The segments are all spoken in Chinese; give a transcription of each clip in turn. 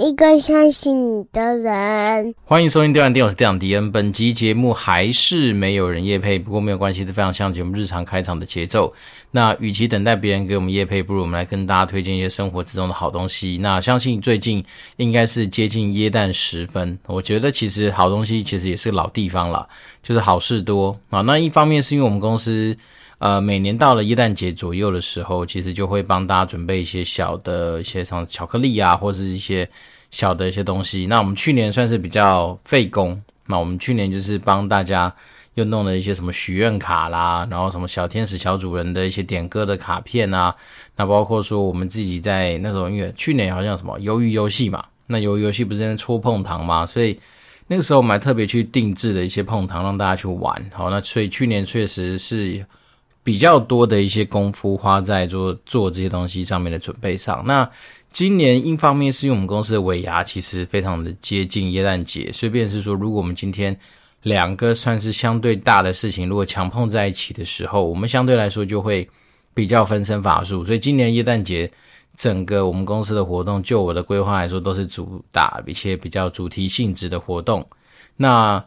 一个相信你的人。欢迎收听《电玩店》，我是店长迪恩。本集节目还是没有人夜配，不过没有关系，是非常像节目日常开场的节奏。那与其等待别人给我们夜配，不如我们来跟大家推荐一些生活之中的好东西。那相信最近应该是接近耶诞时分，我觉得其实好东西其实也是老地方了，就是好事多啊。那一方面是因为我们公司。呃，每年到了一诞节左右的时候，其实就会帮大家准备一些小的一些像巧克力啊，或者是一些小的一些东西。那我们去年算是比较费工，那我们去年就是帮大家又弄了一些什么许愿卡啦，然后什么小天使小主人的一些点歌的卡片啊，那包括说我们自己在那种因为去年好像什么鱿鱼游戏嘛，那鱿鱼游戏不是在戳碰糖嘛，所以那个时候我们还特别去定制了一些碰糖让大家去玩。好，那所以去年确实是。比较多的一些功夫花在做做这些东西上面的准备上。那今年一方面是因为我们公司的尾牙其实非常的接近耶诞节，所以便是说，如果我们今天两个算是相对大的事情，如果强碰在一起的时候，我们相对来说就会比较分身乏术。所以今年耶诞节整个我们公司的活动，就我的规划来说，都是主打一些比较主题性质的活动。那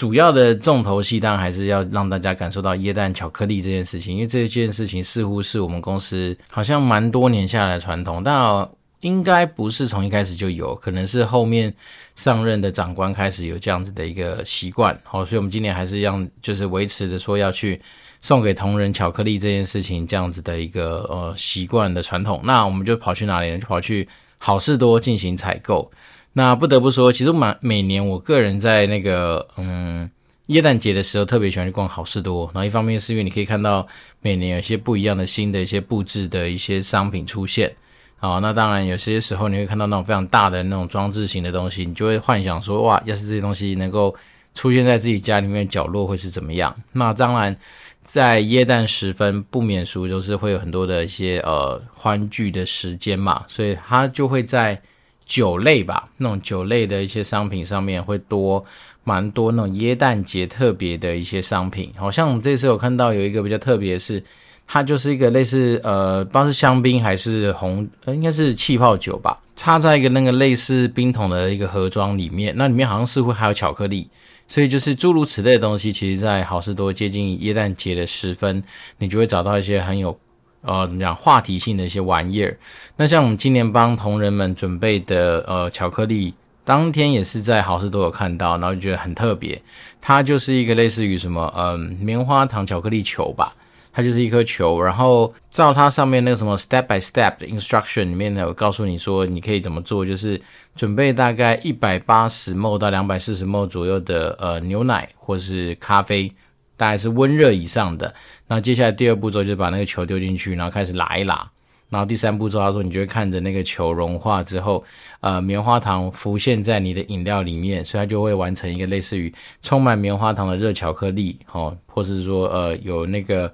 主要的重头戏当然还是要让大家感受到椰蛋巧克力这件事情，因为这件事情似乎是我们公司好像蛮多年下来的传统，但应该不是从一开始就有，可能是后面上任的长官开始有这样子的一个习惯。好，所以我们今年还是要就是维持着说要去送给同仁巧克力这件事情这样子的一个呃习惯的传统。那我们就跑去哪里呢？就跑去好事多进行采购。那不得不说，其实每每年我个人在那个嗯耶诞节的时候，特别喜欢去逛好事多。然后一方面是因为你可以看到每年有一些不一样的新的一些布置的一些商品出现。好，那当然有些时候你会看到那种非常大的那种装置型的东西，你就会幻想说哇，要是这些东西能够出现在自己家里面角落会是怎么样？那当然在耶诞时分不免俗，就是会有很多的一些呃欢聚的时间嘛，所以它就会在。酒类吧，那种酒类的一些商品上面会多蛮多那种耶诞节特别的一些商品，好像我们这次有看到有一个比较特别是，它就是一个类似呃，不知道是香槟还是红，呃，应该是气泡酒吧，插在一个那个类似冰桶的一个盒装里面，那里面好像似乎还有巧克力，所以就是诸如此类的东西，其实在好事多接近耶诞节的时分，你就会找到一些很有。呃，怎么讲？话题性的一些玩意儿。那像我们今年帮同仁们准备的呃巧克力，当天也是在好事多有看到，然后就觉得很特别。它就是一个类似于什么嗯、棉花糖巧克力球吧，它就是一颗球，然后照它上面那个什么 step by step 的 instruction 里面呢，有告诉你说你可以怎么做，就是准备大概一百八十 ml 到两百四十 ml 左右的呃牛奶或是咖啡。大概是温热以上的，那接下来第二步骤就是把那个球丢进去，然后开始拉一拉，然后第三步骤他说你就会看着那个球融化之后，呃，棉花糖浮现在你的饮料里面，所以它就会完成一个类似于充满棉花糖的热巧克力，哦，或是说呃有那个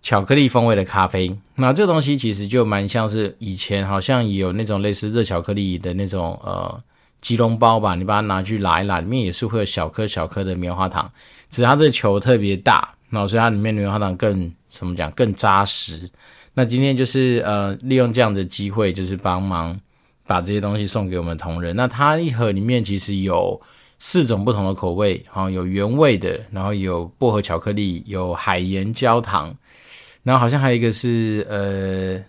巧克力风味的咖啡。那这东西其实就蛮像是以前好像也有那种类似热巧克力的那种呃。吉隆包吧，你把它拿去拉一拉，里面也是会有小颗小颗的棉花糖，只是它这个球特别大，然后所以它里面的棉花糖更怎么讲更扎实。那今天就是呃利用这样的机会，就是帮忙把这些东西送给我们同仁。那它一盒里面其实有四种不同的口味，好，有原味的，然后有薄荷巧克力，有海盐焦糖，然后好像还有一个是呃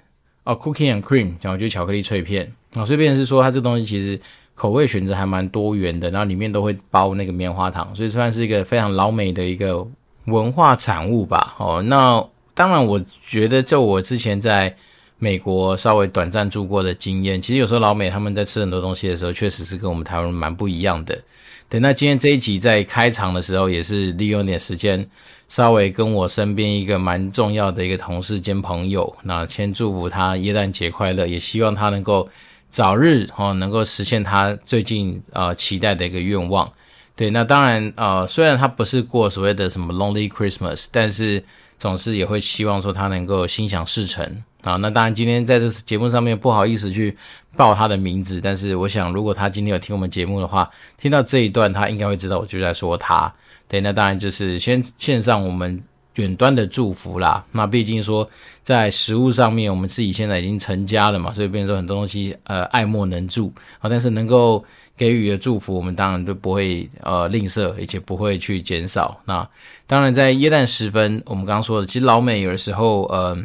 哦 cookie and cream，然后就是巧克力脆片。啊，所以变成是说它这东西其实。口味选择还蛮多元的，然后里面都会包那个棉花糖，所以算是一个非常老美的一个文化产物吧。哦，那当然，我觉得就我之前在美国稍微短暂住过的经验，其实有时候老美他们在吃很多东西的时候，确实是跟我们台湾人蛮不一样的。对，那今天这一集在开场的时候，也是利用点时间，稍微跟我身边一个蛮重要的一个同事兼朋友，那先祝福他耶诞节快乐，也希望他能够。早日哦，能够实现他最近呃期待的一个愿望。对，那当然呃，虽然他不是过所谓的什么 Lonely Christmas，但是总是也会希望说他能够心想事成啊。那当然今天在这节目上面不好意思去报他的名字，但是我想如果他今天有听我们节目的话，听到这一段他应该会知道我就在说他。对，那当然就是先献上我们远端的祝福啦。那毕竟说在食物上面，我们自己现在已经成家了嘛，所以变成说很多东西呃爱莫能助啊。但是能够给予的祝福，我们当然都不会呃吝啬，而且不会去减少。那当然在耶诞时分，我们刚刚说的，其实老美有的时候呃，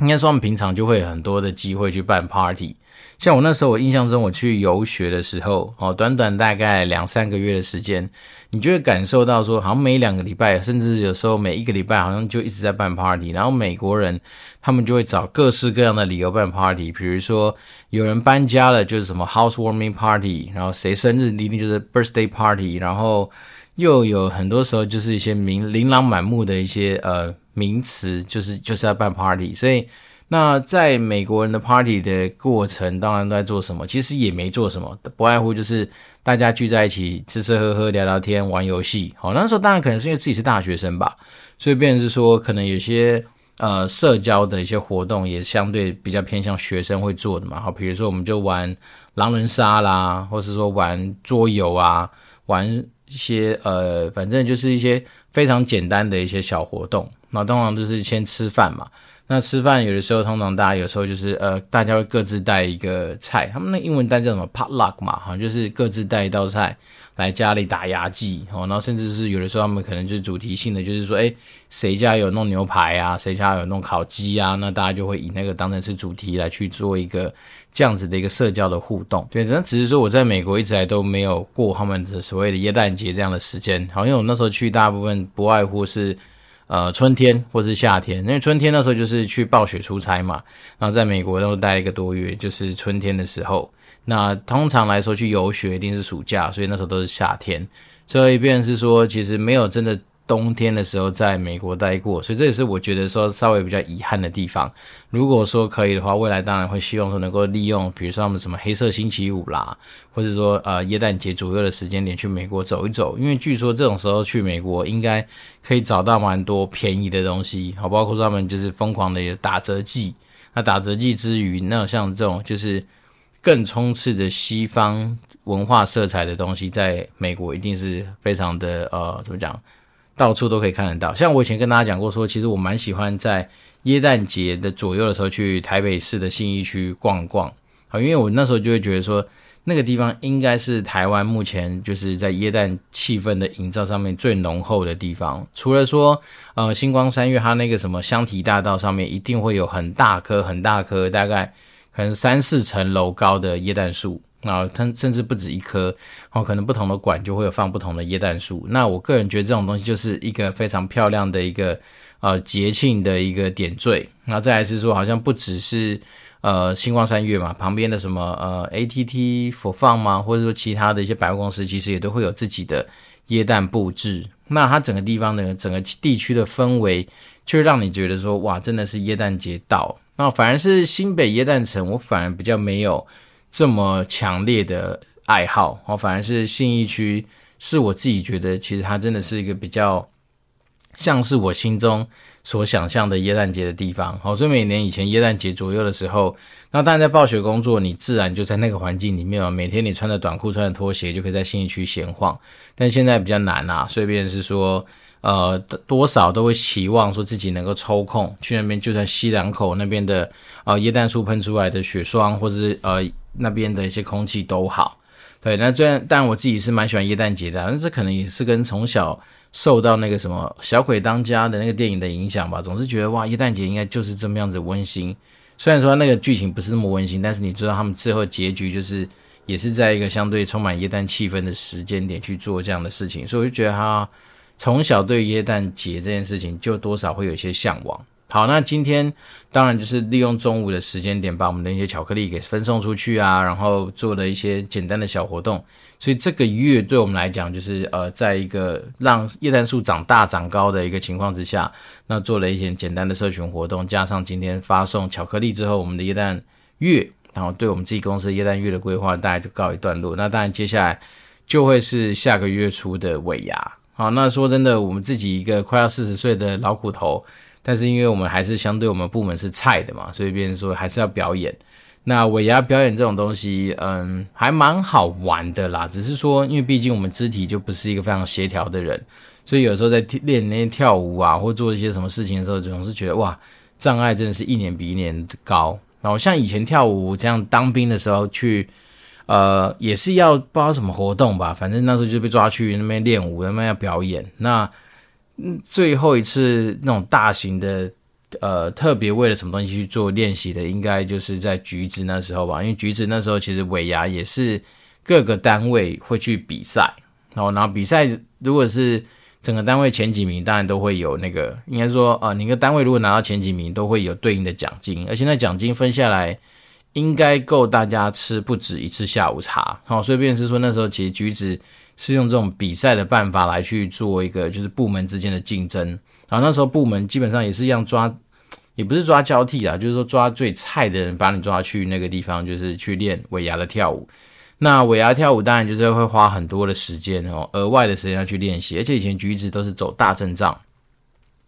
应该说他们平常就会有很多的机会去办 party。像我那时候，我印象中我去游学的时候，哦，短短大概两三个月的时间，你就会感受到说，好像每两个礼拜，甚至有时候每一个礼拜，好像就一直在办 party。然后美国人他们就会找各式各样的理由办 party，比如说有人搬家了，就是什么 housewarming party，然后谁生日一定就是 birthday party，然后又有很多时候就是一些名琳琅满目的一些呃名词，就是就是要办 party，所以。那在美国人的 party 的过程，当然都在做什么？其实也没做什么，不外乎就是大家聚在一起吃吃喝喝、聊聊天、玩游戏。好，那时候当然可能是因为自己是大学生吧，所以变成是说，可能有些呃社交的一些活动也相对比较偏向学生会做的嘛。好，比如说我们就玩狼人杀啦，或是说玩桌游啊，玩一些呃，反正就是一些非常简单的一些小活动。那通常就是先吃饭嘛。那吃饭有的时候，通常大家有时候就是呃，大家会各自带一个菜，他们那英文单叫什么 potluck 嘛，好像就是各自带一道菜来家里打牙祭哦。然后甚至是有的时候他们可能就是主题性的，就是说，诶，谁家有弄牛排啊，谁家有弄烤鸡啊，那大家就会以那个当成是主题来去做一个这样子的一个社交的互动。对，那只是说我在美国一直来都没有过他们的所谓的耶诞节这样的时间，好，因为我那时候去大部分不外乎是。呃，春天或是夏天，因为春天那时候就是去暴雪出差嘛，然后在美国都待一个多月，就是春天的时候。那通常来说去游学一定是暑假，所以那时候都是夏天。所以一遍是说，其实没有真的。冬天的时候在美国待过，所以这也是我觉得说稍微比较遗憾的地方。如果说可以的话，未来当然会希望说能够利用，比如说他们什么黑色星期五啦，或者说呃耶诞节左右的时间点去美国走一走，因为据说这种时候去美国应该可以找到蛮多便宜的东西，好，包括他们就是疯狂的打折季。那打折季之余，那像这种就是更充斥着西方文化色彩的东西，在美国一定是非常的呃怎么讲？到处都可以看得到，像我以前跟大家讲过说，其实我蛮喜欢在耶诞节的左右的时候去台北市的信义区逛逛，好，因为我那时候就会觉得说，那个地方应该是台湾目前就是在耶诞气氛的营造上面最浓厚的地方。除了说，呃，星光三月它那个什么香堤大道上面一定会有很大棵很大棵，大概可能三四层楼高的耶诞树。啊，它甚至不止一棵，哦，可能不同的馆就会有放不同的椰蛋树。那我个人觉得这种东西就是一个非常漂亮的一个呃节庆的一个点缀。那再来是说，好像不只是呃星光三月嘛，旁边的什么呃 ATT 4 Fun 嘛，或者说其他的一些百货公司，其实也都会有自己的椰蛋布置。那它整个地方的整个地区的氛围，就让你觉得说，哇，真的是椰蛋节到。那反而是新北椰蛋城，我反而比较没有。这么强烈的爱好，哦，反而是信义区，是我自己觉得，其实它真的是一个比较像是我心中所想象的耶诞节的地方。好，所以每年以前耶诞节左右的时候，那当然在暴雪工作，你自然就在那个环境里面嘛，每天你穿着短裤、穿着拖鞋，就可以在信义区闲晃。但现在比较难啊，所以便是说，呃，多少都会期望说自己能够抽空去那边，就算西两口那边的呃耶诞树喷出来的雪霜，或者是呃。那边的一些空气都好，对。那虽然，但我自己是蛮喜欢耶诞节的，但这可能也是跟从小受到那个什么《小鬼当家》的那个电影的影响吧。总是觉得哇，耶诞节应该就是这么样子温馨。虽然说那个剧情不是那么温馨，但是你知道他们最后结局就是也是在一个相对充满耶诞气氛的时间点去做这样的事情，所以我就觉得他从小对耶诞节这件事情就多少会有一些向往。好，那今天当然就是利用中午的时间点，把我们的一些巧克力给分送出去啊，然后做了一些简单的小活动。所以这个月对我们来讲，就是呃，在一个让耶诞树长大长高的一个情况之下，那做了一些简单的社群活动，加上今天发送巧克力之后，我们的耶诞月，然后对我们自己公司耶诞月的规划，大概就告一段落。那当然接下来就会是下个月初的尾牙。好，那说真的，我们自己一个快要四十岁的老骨头。但是因为我们还是相对我们部门是菜的嘛，所以别人说还是要表演。那尾牙表演这种东西，嗯，还蛮好玩的啦。只是说，因为毕竟我们肢体就不是一个非常协调的人，所以有时候在练那些跳舞啊，或做一些什么事情的时候，总是觉得哇，障碍真的是一年比一年高。然后像以前跳舞这样，当兵的时候去，呃，也是要不知道什么活动吧，反正那时候就被抓去那边练舞，那边要表演。那最后一次那种大型的，呃，特别为了什么东西去做练习的，应该就是在橘子那时候吧，因为橘子那时候其实尾牙也是各个单位会去比赛，然后然后比赛如果是整个单位前几名，当然都会有那个，应该说啊，你个单位如果拿到前几名，都会有对应的奖金，而且那奖金分下来应该够大家吃不止一次下午茶，好，所以便是说那时候其实橘子是用这种比赛的办法来去做一个就是部门之间的竞争，然后那时候部门基本上也是一样抓。也不是抓交替啊，就是说抓最菜的人，把你抓去那个地方，就是去练尾牙的跳舞。那尾牙跳舞当然就是会花很多的时间哦，额外的时间要去练习。而且以前橘子都是走大阵仗，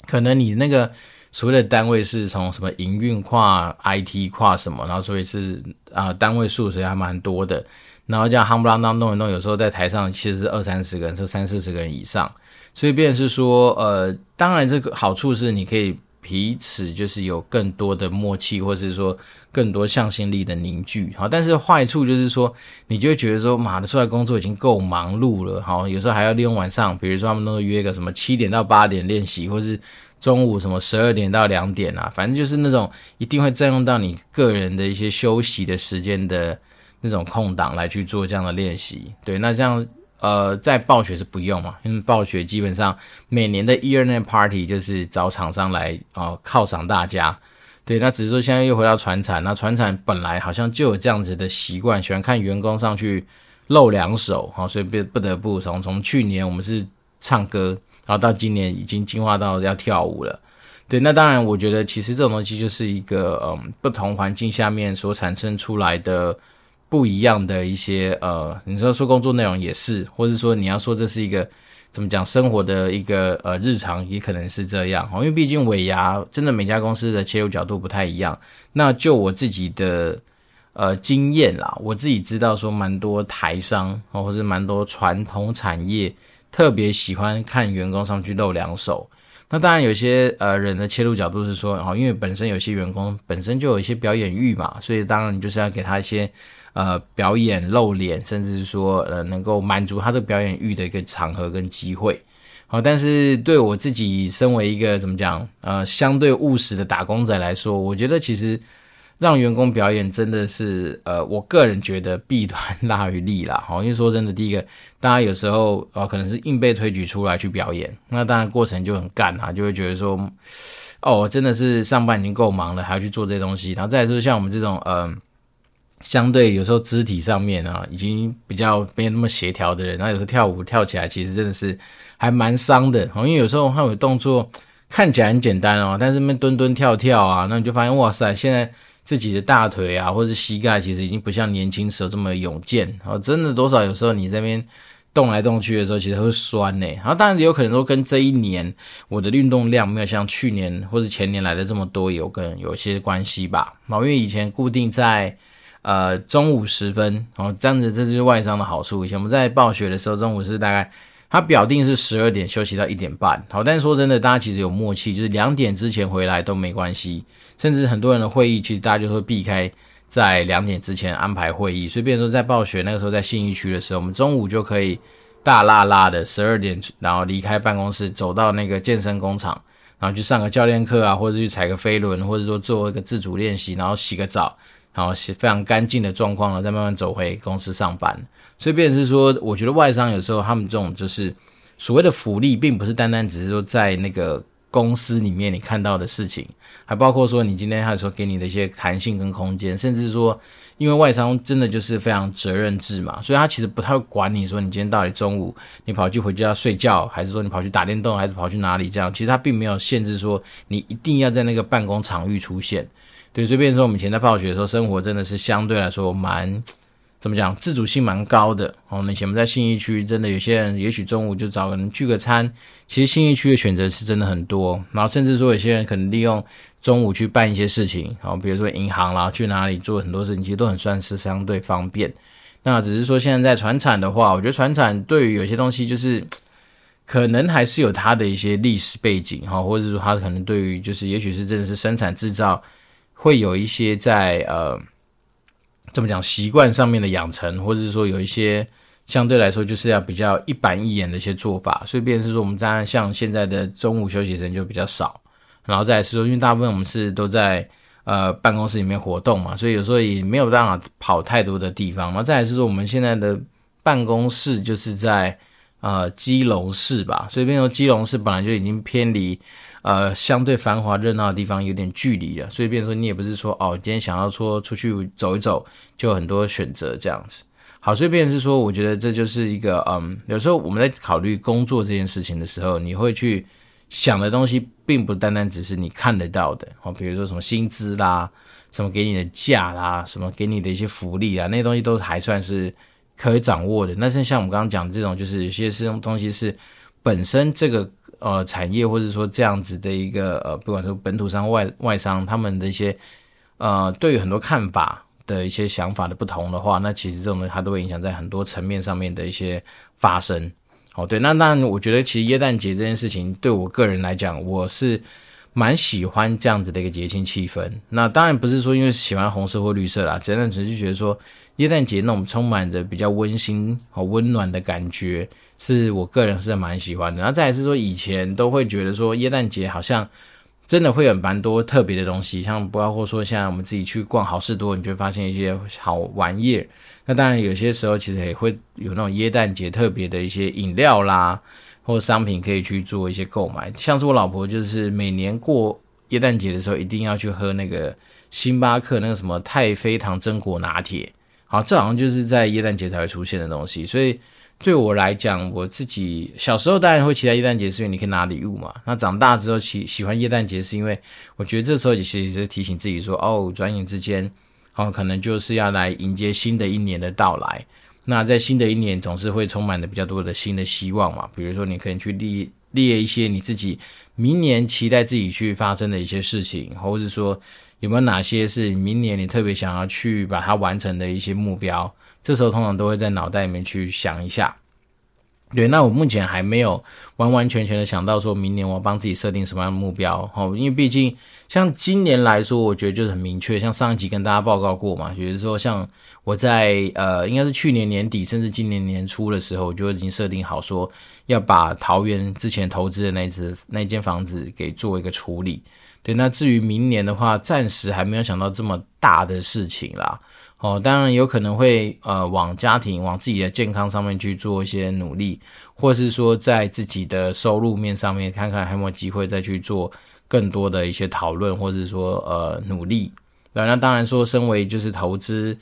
可能你那个所谓的单位是从什么营运跨 IT 跨什么，然后所以是啊、单位数所以还蛮多的。然后这样夯不啷当弄一弄，有时候在台上其实是二三十个人，是三四十个人以上。所以便是说，呃，当然这个好处是你可以。彼此就是有更多的默契，或是说更多向心力的凝聚，好，但是坏处就是说，你就会觉得说，妈的，出来工作已经够忙碌了，好，有时候还要利用晚上，比如说他们都约个什么七点到八点练习，或是中午什么十二点到两点啊，反正就是那种一定会占用到你个人的一些休息的时间的那种空档来去做这样的练习，对，那这样。呃，在暴雪是不用嘛，因为暴雪基本上每年的 Year End Party 就是找厂商来哦犒赏大家，对，那只是说现在又回到传产，那传产本来好像就有这样子的习惯，喜欢看员工上去露两手，好，所以不不得不从从去年我们是唱歌，然后到今年已经进化到要跳舞了，对，那当然我觉得其实这种东西就是一个嗯不同环境下面所产生出来的。不一样的一些呃，你说说工作内容也是，或者说你要说这是一个怎么讲生活的一个呃日常，也可能是这样。因为毕竟尾牙真的每家公司的切入角度不太一样。那就我自己的呃经验啦，我自己知道说蛮多台商哦，或者蛮多传统产业特别喜欢看员工上去露两手。那当然有些呃人的切入角度是说哦，因为本身有些员工本身就有一些表演欲嘛，所以当然你就是要给他一些。呃，表演露脸，甚至是说，呃，能够满足他这个表演欲的一个场合跟机会，好，但是对我自己身为一个怎么讲，呃，相对务实的打工仔来说，我觉得其实让员工表演真的是，呃，我个人觉得弊端 大于利啦，好，因为说真的，第一个，大家有时候呃可能是硬被推举出来去表演，那当然过程就很干啊，就会觉得说，哦，真的是上班已经够忙了，还要去做这些东西，然后再来说像我们这种，嗯、相对有时候肢体上面啊，已经比较没有那么协调的人，然后有时候跳舞跳起来，其实真的是还蛮伤的。好因为有时候他有动作看起来很简单哦，但是那蹲蹲跳跳啊，那你就发现哇塞，现在自己的大腿啊，或者是膝盖，其实已经不像年轻时候这么勇健哦。真的多少有时候你这边动来动去的时候，其实会酸呢。然后当然也有可能说跟这一年我的运动量没有像去年或者前年来的这么多，有跟有些关系吧。因为以前固定在。呃，中午时分，哦，这样子，这就是外伤的好处。以前我们在暴雪的时候，中午是大概，他表定是十二点休息到一点半，好，但是说真的，大家其实有默契，就是两点之前回来都没关系。甚至很多人的会议，其实大家就会避开在两点之前安排会议。所以，比如说在暴雪那个时候，在信义区的时候，我们中午就可以大剌剌的十二点，然后离开办公室，走到那个健身工厂，然后去上个教练课啊，或者去踩个飞轮，或者说做一个自主练习，然后洗个澡。然后洗非常干净的状况了，再慢慢走回公司上班。所以，变成是说，我觉得外商有时候他们这种就是所谓的福利，并不是单单只是说在那个公司里面你看到的事情，还包括说你今天他有时候给你的一些弹性跟空间，甚至说，因为外商真的就是非常责任制嘛，所以他其实不太管你说你今天到底中午你跑去回家睡觉，还是说你跑去打电动，还是跑去哪里这样，其实他并没有限制说你一定要在那个办公场域出现。对，所以变成说，我们以前在暴雪的时候，生活真的是相对来说蛮怎么讲，自主性蛮高的。哦，以前我们在信义区，真的有些人也许中午就找个人聚个餐。其实信义区的选择是真的很多，然后甚至说有些人可能利用中午去办一些事情，哦，比如说银行啦，去哪里做很多事情，其实都很算是相对方便。那只是说现在在传产的话，我觉得传产对于有些东西就是。可能还是有它的一些历史背景哈，或者说它可能对于就是也许是真的是生产制造会有一些在呃怎么讲习惯上面的养成，或者是说有一些相对来说就是要比较一板一眼的一些做法，所以变成是说我们当然像现在的中午休息时间就比较少，然后再是说因为大部分我们是都在呃办公室里面活动嘛，所以有时候也没有办法跑太多的地方，然后再来是说我们现在的办公室就是在。呃，基隆市吧，所以变成基隆市本来就已经偏离呃相对繁华热闹的地方有点距离了，所以变成说你也不是说哦，今天想要说出去走一走，就很多选择这样子。好，所以变是说，我觉得这就是一个嗯，有时候我们在考虑工作这件事情的时候，你会去想的东西，并不单单只是你看得到的哦，比如说什么薪资啦，什么给你的假啦，什么给你的一些福利啊，那些东西都还算是。可以掌握的，那是像我们刚刚讲的这种，就是有些是东西是本身这个呃产业，或者说这样子的一个呃，不管是本土商外外商，他们的一些呃对于很多看法的一些想法的不同的话，那其实这种东西它都会影响在很多层面上面的一些发生。哦，对，那当然，我觉得其实耶诞节这件事情对我个人来讲，我是蛮喜欢这样子的一个节庆气氛。那当然不是说因为喜欢红色或绿色啦，真的只是觉得说。耶诞节那种充满着比较温馨和温暖的感觉，是我个人是蛮喜欢的。然后再来是说，以前都会觉得说耶诞节好像真的会有蛮多特别的东西，像包括说像我们自己去逛好事多，你就会发现一些好玩意儿。那当然有些时候其实也会有那种耶诞节特别的一些饮料啦，或者商品可以去做一些购买。像是我老婆就是每年过耶诞节的时候，一定要去喝那个星巴克那个什么太妃糖榛果拿铁。好，这好像就是在耶诞节才会出现的东西，所以对我来讲，我自己小时候当然会期待耶诞节，是因为你可以拿礼物嘛。那长大之后喜喜欢耶诞节，是因为我觉得这时候其实是提醒自己说，哦，转眼之间，哦，可能就是要来迎接新的一年的到来。那在新的一年，总是会充满了比较多的新的希望嘛。比如说，你可以去列列一些你自己明年期待自己去发生的一些事情，或者是说。有没有哪些是明年你特别想要去把它完成的一些目标？这时候通常都会在脑袋里面去想一下。对，那我目前还没有完完全全的想到说明年我要帮自己设定什么样的目标。哦，因为毕竟像今年来说，我觉得就是很明确。像上一集跟大家报告过嘛，比如说像我在呃，应该是去年年底甚至今年年初的时候，我就已经设定好说要把桃园之前投资的那只那间房子给做一个处理。对，那至于明年的话，暂时还没有想到这么大的事情啦。哦，当然有可能会呃往家庭、往自己的健康上面去做一些努力，或是说在自己的收入面上面看看还有没有机会再去做更多的一些讨论，或者说呃努力。那当然说，身为就是投资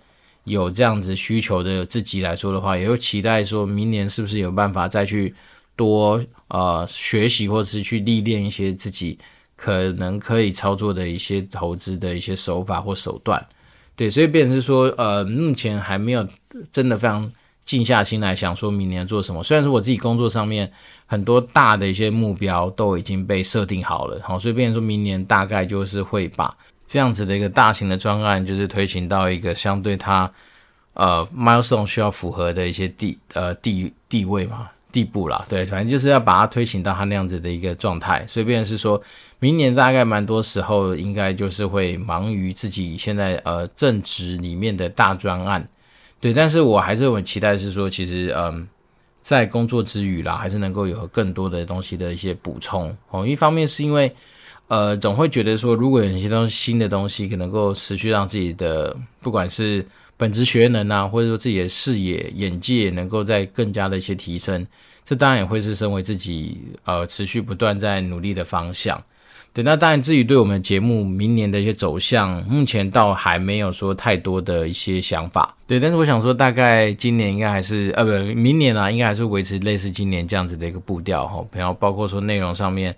有这样子需求的自己来说的话，也会期待说明年是不是有办法再去多呃学习，或者是去历练一些自己。可能可以操作的一些投资的一些手法或手段，对，所以变成是说，呃，目前还没有真的非常静下心来想说明年做什么。虽然说我自己工作上面很多大的一些目标都已经被设定好了，好，所以变成说明年大概就是会把这样子的一个大型的专案，就是推行到一个相对它呃 milestone 需要符合的一些地呃地地位嘛。地步啦，对，反正就是要把它推行到它那样子的一个状态，所以变成是说明年大概蛮多时候应该就是会忙于自己现在呃正职里面的大专案，对，但是我还是很期待是说，其实嗯，在工作之余啦，还是能够有更多的东西的一些补充。哦。一方面是因为呃总会觉得说，如果有一些东西新的东西可能够持续让自己的不管是本职学能啊，或者说自己的视野、眼界能够再更加的一些提升，这当然也会是身为自己呃持续不断在努力的方向。对，那当然至于对我们节目明年的一些走向，目前倒还没有说太多的一些想法。对，但是我想说，大概今年应该还是呃不，明年啊，应该还是维持类似今年这样子的一个步调哈。然后包括说内容上面，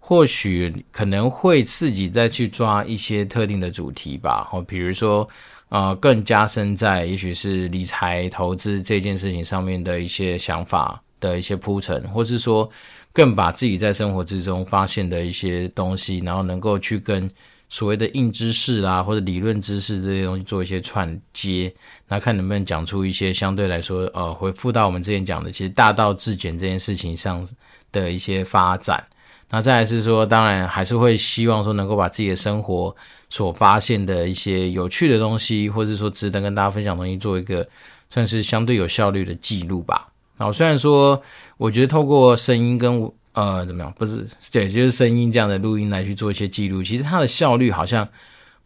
或许可能会自己再去抓一些特定的主题吧。哈，比如说。呃，更加深在也许是理财投资这件事情上面的一些想法的一些铺陈，或是说更把自己在生活之中发现的一些东西，然后能够去跟所谓的硬知识啊，或者理论知识这些东西做一些串接，那看能不能讲出一些相对来说，呃，回复到我们之前讲的，其实大道至简这件事情上的一些发展。那再来是说，当然还是会希望说能够把自己的生活所发现的一些有趣的东西，或者说值得跟大家分享的东西，做一个算是相对有效率的记录吧。然后，虽然说我觉得透过声音跟呃，怎么样？不是，对，就是声音这样的录音来去做一些记录，其实它的效率好像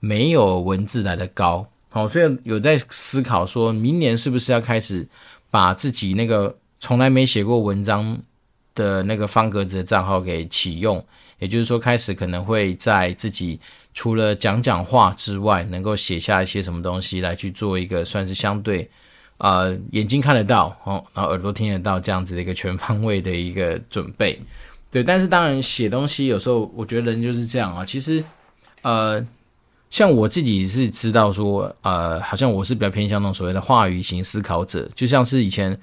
没有文字来的高。好，所以有在思考，说明年是不是要开始把自己那个从来没写过文章的那个方格子的账号给启用，也就是说，开始可能会在自己除了讲讲话之外，能够写下一些什么东西来去做一个算是相对。呃，眼睛看得到哦，然后耳朵听得到，这样子的一个全方位的一个准备，对。但是当然写东西有时候，我觉得人就是这样啊。其实，呃，像我自己是知道说，呃，好像我是比较偏向那种所谓的话语型思考者，就像是以前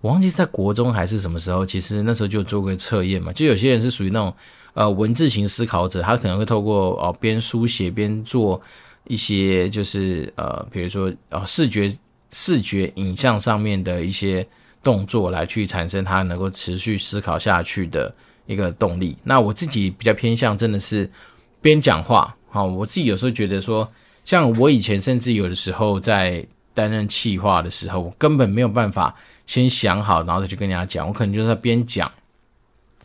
我忘记是在国中还是什么时候，其实那时候就做过测验嘛。就有些人是属于那种呃文字型思考者，他可能会透过哦边书写边做一些就是呃，比如说呃视觉。视觉影像上面的一些动作来去产生他能够持续思考下去的一个动力。那我自己比较偏向真的是边讲话，好，我自己有时候觉得说，像我以前甚至有的时候在担任企划的时候，我根本没有办法先想好，然后再去跟人家讲，我可能就是在边讲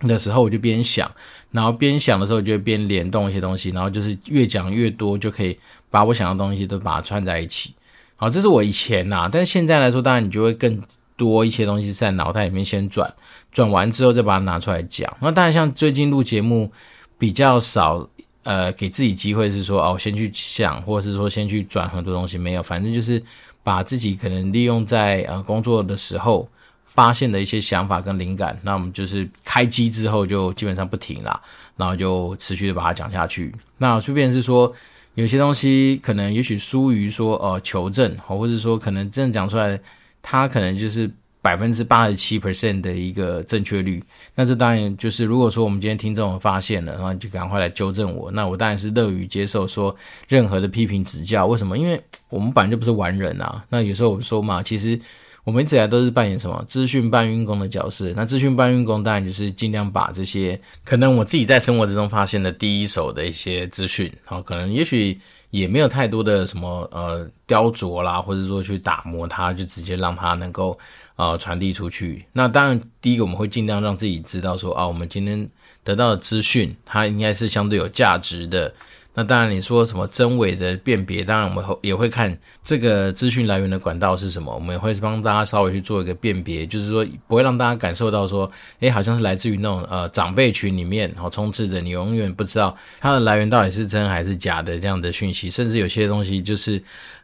的时候我就边想，然后边想的时候就会边联动一些东西，然后就是越讲越多，就可以把我想要的东西都把它串在一起。好，这是我以前呐、但现在来说，当然你就会更多一些东西在脑袋里面先转，转完之后再把它拿出来讲。那当然，像最近录节目比较少，呃，给自己机会是说哦，先去想，或者是说先去转很多东西，没有，反正就是把自己可能利用在呃工作的时候发现的一些想法跟灵感，那我们就是开机之后就基本上不停了，然后就持续的把它讲下去。那顺便是说。有些东西可能也许疏于说呃求证，或者说可能真的讲出来，它可能就是百分之八十七 percent 的一个正确率。那这当然就是如果说我们今天听众发现了，然后就赶快来纠正我，那我当然是乐于接受说任何的批评指教。为什么？因为我们本来就不是完人啊。那有时候我们说嘛，其实。我们一直以来都是扮演什么资讯搬运工的角色。那资讯搬运工当然就是尽量把这些可能我自己在生活之中发现的第一手的一些资讯，好，可能也许也没有太多的什么呃雕琢啦，或者说去打磨它，就直接让它能够呃传递出去。那当然，第一个我们会尽量让自己知道说啊，我们今天得到的资讯，它应该是相对有价值的。那当然，你说什么真伪的辨别，当然我们也会看这个资讯来源的管道是什么，我们也会帮大家稍微去做一个辨别，就是说不会让大家感受到说，诶，好像是来自于那种呃长辈群里面，然后充斥着你永远不知道它的来源到底是真还是假的这样的讯息，甚至有些东西就是。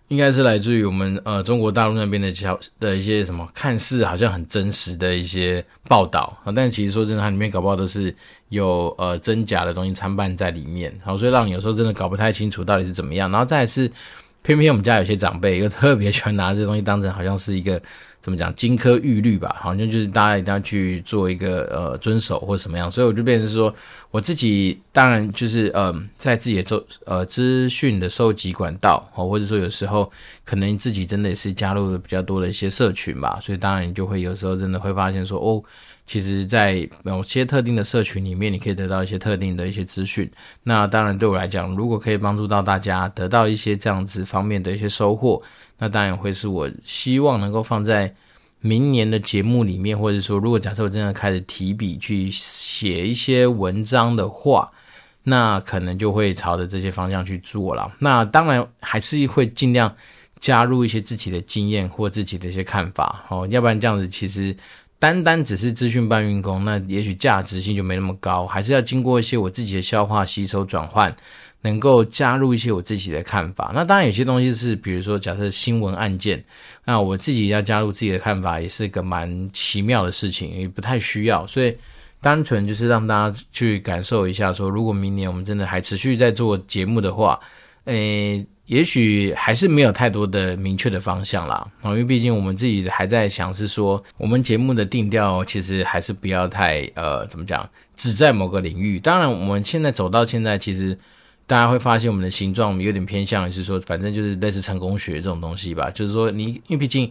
应该是来自于我们呃中国大陆那边的小的一些什么看似好像很真实的一些报道啊，但其实说真的，它里面搞不好都是有呃真假的东西参半在里面，然后，所以让你有时候真的搞不太清楚到底是怎么样。然后再是，偏偏我们家有些长辈又特别喜欢拿这些东西当成好像是一个。怎么讲？金科玉律吧，好像就是大家一定要去做一个呃遵守或者什么样，所以我就变成说，我自己当然就是、呃，在自己的周呃资讯的收集管道，哦，或者说有时候可能自己真的也是加入了比较多的一些社群吧，所以当然你就会有时候真的会发现说，哦，其实，在某些特定的社群里面，你可以得到一些特定的一些资讯。那当然对我来讲，如果可以帮助到大家得到一些这样子方面的一些收获。那当然会是我希望能够放在明年的节目里面，或者说，如果假设我真的开始提笔去写一些文章的话，那可能就会朝着这些方向去做了。那当然还是会尽量加入一些自己的经验或自己的一些看法，哦，要不然这样子其实单单只是资讯搬运工，那也许价值性就没那么高，还是要经过一些我自己的消化、吸收、转换。能够加入一些我自己的看法，那当然有些东西是，比如说假设新闻案件，那我自己要加入自己的看法，也是一个蛮奇妙的事情，也不太需要，所以单纯就是让大家去感受一下，说如果明年我们真的还持续在做节目的话，诶，也许还是没有太多的明确的方向啦，因为毕竟我们自己还在想是说，我们节目的定调其实还是不要太呃，怎么讲，只在某个领域。当然我们现在走到现在，其实。大家会发现我们的形状我们有点偏向于是说，反正就是类似成功学这种东西吧。就是说，你因为毕竟，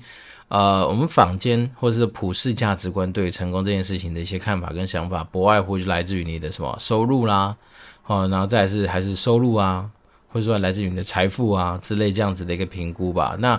呃，我们坊间或者是普世价值观对于成功这件事情的一些看法跟想法，不外乎就来自于你的什么收入啦，哦，然后再是还是收入啊，或者说来自于你的财富啊之类这样子的一个评估吧。那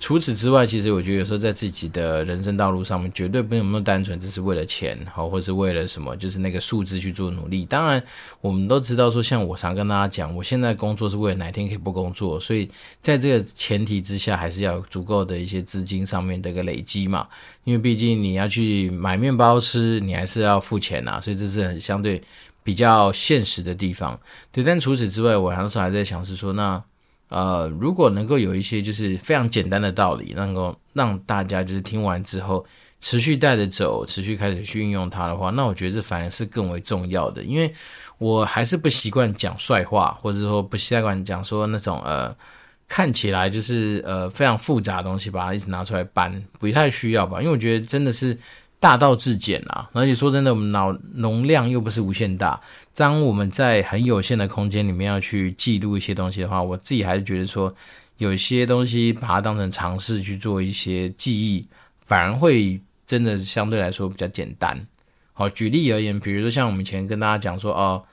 除此之外，其实我觉得有时候在自己的人生道路上面，绝对不能那么单纯，只是为了钱，好，或是为了什么，就是那个数字去做努力。当然，我们都知道说，像我常跟大家讲，我现在工作是为了哪天可以不工作，所以在这个前提之下，还是要有足够的一些资金上面的一个累积嘛。因为毕竟你要去买面包吃，你还是要付钱呐，所以这是很相对比较现实的地方。对，但除此之外，我有时还在想是说，那。呃，如果能够有一些就是非常简单的道理，能够让大家就是听完之后持续带着走，持续开始去运用它的话，那我觉得这反而是更为重要的。因为我还是不习惯讲帅话，或者说不习惯讲说那种呃看起来就是呃非常复杂的东西，把它一直拿出来搬，不太需要吧？因为我觉得真的是。大道至简啊，而且说真的，我们脑容量又不是无限大。当我们在很有限的空间里面要去记录一些东西的话，我自己还是觉得说，有些东西把它当成尝试去做一些记忆，反而会真的相对来说比较简单。好，举例而言，比如说像我们以前跟大家讲说，哦，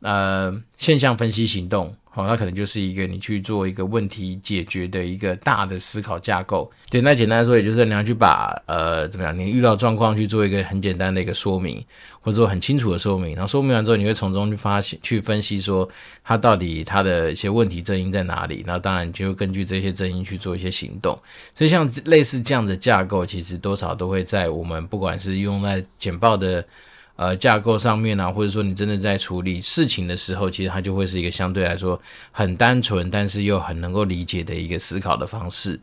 呃，现象分析行动。好，那可能就是一个你去做一个问题解决的一个大的思考架构。简单简单来说，也就是你要去把呃怎么样，你遇到状况去做一个很简单的一个说明，或者说很清楚的说明。然后说明完之后，你会从中去发现、去分析说它到底它的一些问题正因在哪里。那当然就根据这些正因去做一些行动。所以像类似这样的架构，其实多少都会在我们不管是用在简报的。呃，架构上面啊，或者说你真的在处理事情的时候，其实它就会是一个相对来说很单纯，但是又很能够理解的一个思考的方式。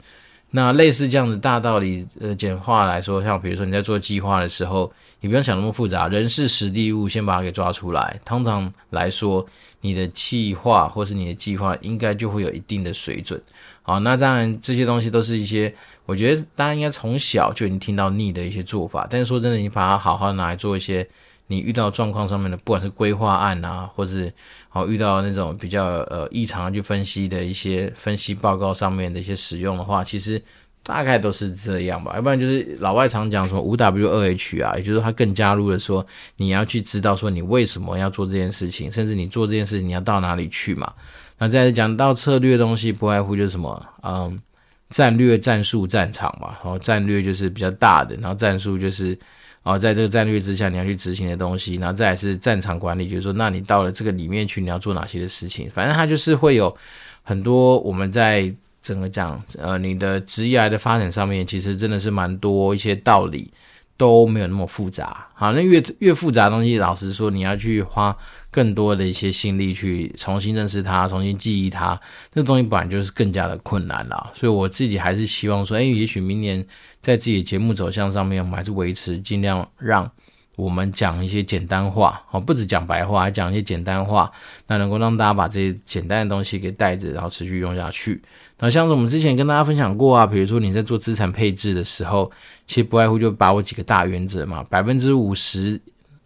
那类似这样的大道理，呃，简化来说，像比如说你在做计划的时候，你不用想那么复杂，人事实地物先把它给抓出来。通常来说，你的计划或是你的计划应该就会有一定的水准。好，那当然这些东西都是一些，我觉得大家应该从小就已经听到腻的一些做法。但是说真的，你把它好好拿来做一些。你遇到状况上面的，不管是规划案啊，或是好遇到那种比较呃异常去分析的一些分析报告上面的一些使用的话，其实大概都是这样吧。要不然就是老外常讲说五 W 二 H 啊，也就是说他更加入了说你要去知道说你为什么要做这件事情，甚至你做这件事情你要到哪里去嘛。那再讲到策略的东西，不外乎就是什么嗯战略、战术、战场嘛。然后战略就是比较大的，然后战术就是。哦，在这个战略之下，你要去执行的东西，然后再来是战场管理，就是说，那你到了这个里面去，你要做哪些的事情？反正它就是会有很多我们在整个讲，呃，你的职业的发展上面，其实真的是蛮多一些道理都没有那么复杂。好，那越越复杂的东西，老实说，你要去花更多的一些心力去重新认识它，重新记忆它，这个东西本来就是更加的困难了。所以我自己还是希望说，哎，也许明年。在自己的节目走向上面，我们还是维持尽量让我们讲一些简单话，哦，不止讲白话，还讲一些简单话，那能够让大家把这些简单的东西给带着，然后持续用下去。那像是我们之前跟大家分享过啊，比如说你在做资产配置的时候，其实不外乎就把我几个大原则嘛，百分之五十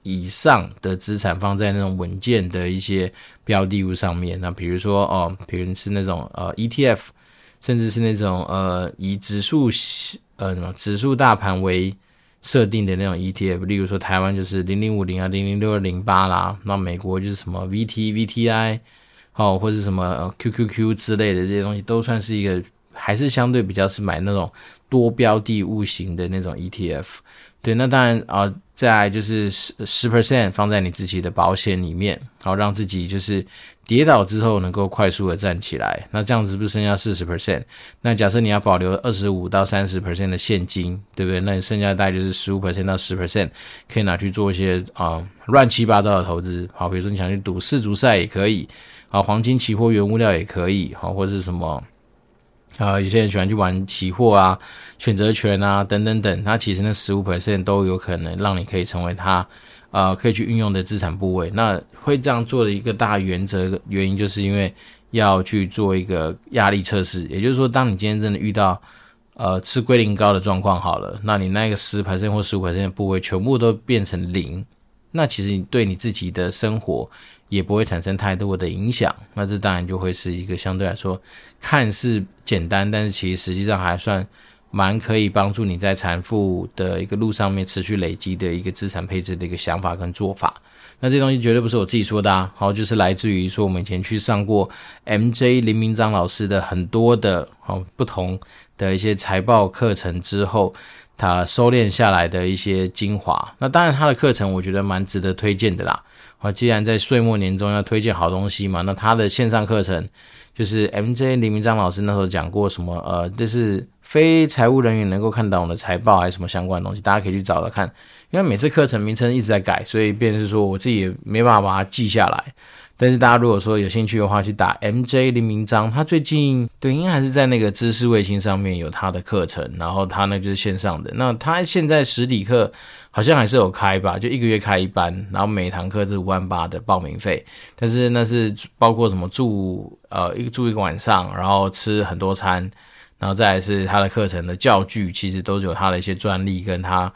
以上的资产放在那种稳健的一些标的物上面。那比如说哦，比如是那种呃 ETF，甚至是那种呃以指数。呃，什么指数大盘为设定的那种 ETF，例如说台湾就是零零五零啊，零零六二零八啦，那美国就是什么 VT、VTI，哦，或者什么 QQQ 之类的这些东西，都算是一个，还是相对比较是买那种多标的物型的那种 ETF。对，那当然啊、呃，再来就是十十 percent 放在你自己的保险里面，然后让自己就是。跌倒之后能够快速的站起来，那这样子不是剩下四十 percent？那假设你要保留二十五到三十 percent 的现金，对不对？那你剩下大概就是十五 percent 到十 percent，可以拿去做一些啊乱七八糟的投资。好，比如说你想去赌世足赛也可以，好，黄金期货原物料也可以，好，或者是什么啊？有些人喜欢去玩期货啊、选择权啊等等等。那其实那十五 percent 都有可能让你可以成为它。呃，可以去运用的资产部位，那会这样做的一个大原则原因，就是因为要去做一个压力测试。也就是说，当你今天真的遇到呃吃归零高的状况好了，那你那个十 percent 或十五 percent 的部位全部都变成零，那其实你对你自己的生活也不会产生太多的影响。那这当然就会是一个相对来说看似简单，但是其实实际上还算蛮可以帮助你在财富的一个路上面持续累积的一个资产配置的一个想法跟做法。那这东西绝对不是我自己说的啊，好，就是来自于说我们以前去上过 MJ 林明章老师的很多的好不同的一些财报课程之后，他收敛下来的一些精华。那当然他的课程我觉得蛮值得推荐的啦。啊，既然在岁末年终要推荐好东西嘛，那他的线上课程就是 MJ 李明章老师那时候讲过什么呃，就是非财务人员能够看到的财报还是什么相关的东西，大家可以去找找看。因为每次课程名称一直在改，所以变成是说我自己也没办法把它记下来。但是大家如果说有兴趣的话，去打 MJ 林明章，他最近对应该还是在那个知识卫星上面有他的课程，然后他那就是线上的。那他现在实体课好像还是有开吧，就一个月开一班，然后每堂课是五万八的报名费。但是那是包括什么住呃一住一个晚上，然后吃很多餐，然后再是他的课程的教具，其实都有他的一些专利跟他。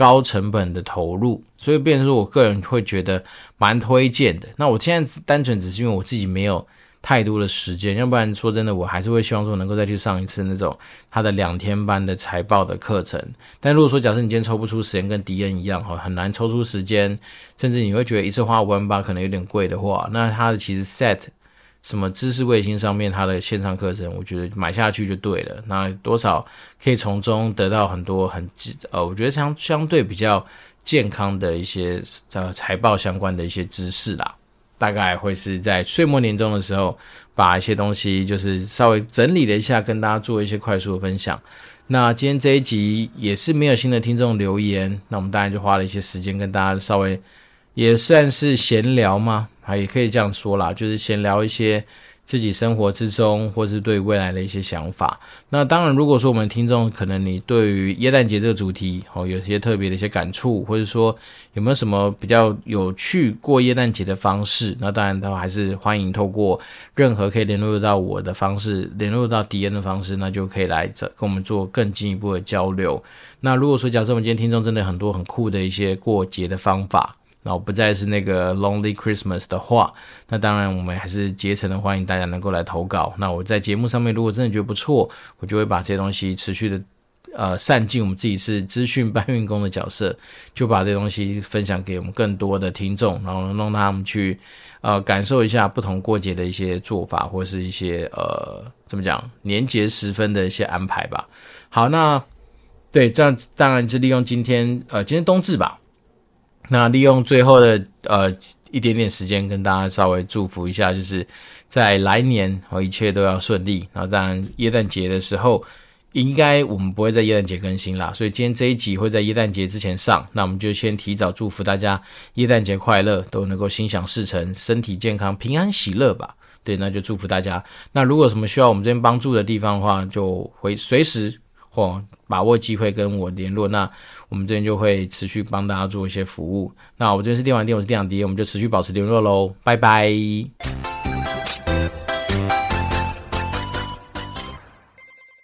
高成本的投入，所以变成说我个人会觉得蛮推荐的。那我现在单纯只是因为我自己没有太多的时间，要不然说真的，我还是会希望说能够再去上一次那种他的两天班的财报的课程。但如果说假设你今天抽不出时间，跟迪恩一样哈，很难抽出时间，甚至你会觉得一次花五万八可能有点贵的话，那他的其实 set。什么知识卫星上面它的线上课程，我觉得买下去就对了。那多少可以从中得到很多很呃，我觉得相相对比较健康的一些呃财报相关的一些知识啦。大概会是在岁末年终的时候，把一些东西就是稍微整理了一下，跟大家做一些快速的分享。那今天这一集也是没有新的听众留言，那我们当然就花了一些时间跟大家稍微也算是闲聊嘛。啊，也可以这样说啦，就是闲聊一些自己生活之中，或是对未来的一些想法。那当然，如果说我们听众可能你对于耶诞节这个主题哦，有些特别的一些感触，或者说有没有什么比较有趣过耶诞节的方式，那当然的话还是欢迎透过任何可以联络到我的方式，联络到迪恩的方式，那就可以来这跟我们做更进一步的交流。那如果说假设我们今天听众真的很多很酷的一些过节的方法。然后不再是那个 Lonely Christmas 的话，那当然我们还是竭诚的欢迎大家能够来投稿。那我在节目上面如果真的觉得不错，我就会把这些东西持续的呃善尽我们自己是资讯搬运工的角色，就把这些东西分享给我们更多的听众，然后让他们去呃感受一下不同过节的一些做法，或是一些呃怎么讲年节时分的一些安排吧。好，那对，这样当然是利用今天呃今天冬至吧。那利用最后的呃一点点时间，跟大家稍微祝福一下，就是在来年哦一切都要顺利。然后当然耶诞节的时候，应该我们不会在耶诞节更新啦，所以今天这一集会在耶诞节之前上。那我们就先提早祝福大家耶诞节快乐，都能够心想事成，身体健康，平安喜乐吧。对，那就祝福大家。那如果有什么需要我们这边帮助的地方的话，就会随时或把握机会跟我联络。那我们这边就会持续帮大家做一些服务。那我这边是电玩店，我是电长爹，我们就持续保持联络喽，拜拜。